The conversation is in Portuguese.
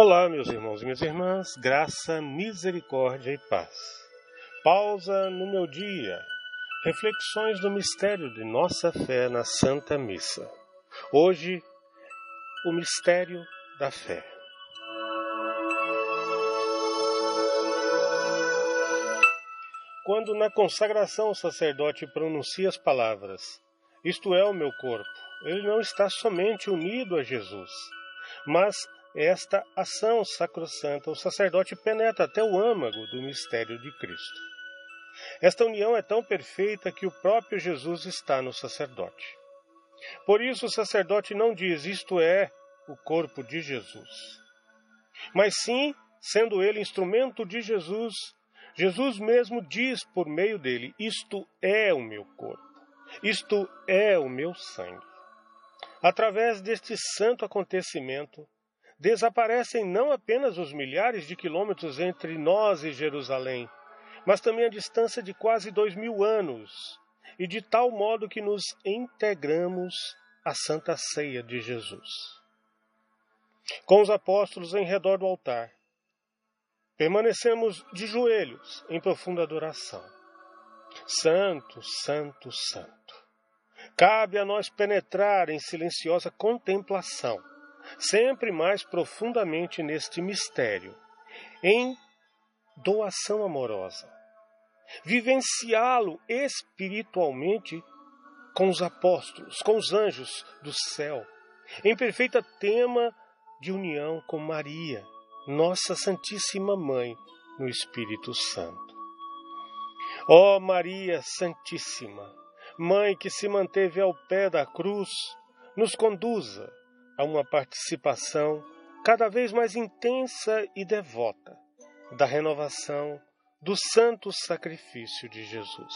Olá, meus irmãos e minhas irmãs, graça, misericórdia e paz. Pausa no meu dia. Reflexões do mistério de nossa fé na Santa Missa. Hoje, o mistério da fé. Quando na consagração o sacerdote pronuncia as palavras: Isto é o meu corpo, ele não está somente unido a Jesus, mas esta ação sacrossanta, o sacerdote penetra até o âmago do mistério de Cristo. Esta união é tão perfeita que o próprio Jesus está no sacerdote. Por isso, o sacerdote não diz isto é o corpo de Jesus, mas sim, sendo ele instrumento de Jesus, Jesus mesmo diz por meio dele: Isto é o meu corpo, isto é o meu sangue. Através deste santo acontecimento, desaparecem não apenas os milhares de quilômetros entre nós e Jerusalém, mas também a distância de quase dois mil anos, e de tal modo que nos integramos à Santa Ceia de Jesus. Com os apóstolos em redor do altar, permanecemos de joelhos em profunda adoração. Santo, Santo, Santo. Cabe a nós penetrar em silenciosa contemplação sempre mais profundamente neste mistério, em doação amorosa. Vivenciá-lo espiritualmente com os apóstolos, com os anjos do céu, em perfeita tema de união com Maria, nossa Santíssima Mãe, no Espírito Santo. Ó oh, Maria Santíssima, Mãe que se manteve ao pé da cruz, nos conduza a uma participação cada vez mais intensa e devota da renovação do santo sacrifício de Jesus.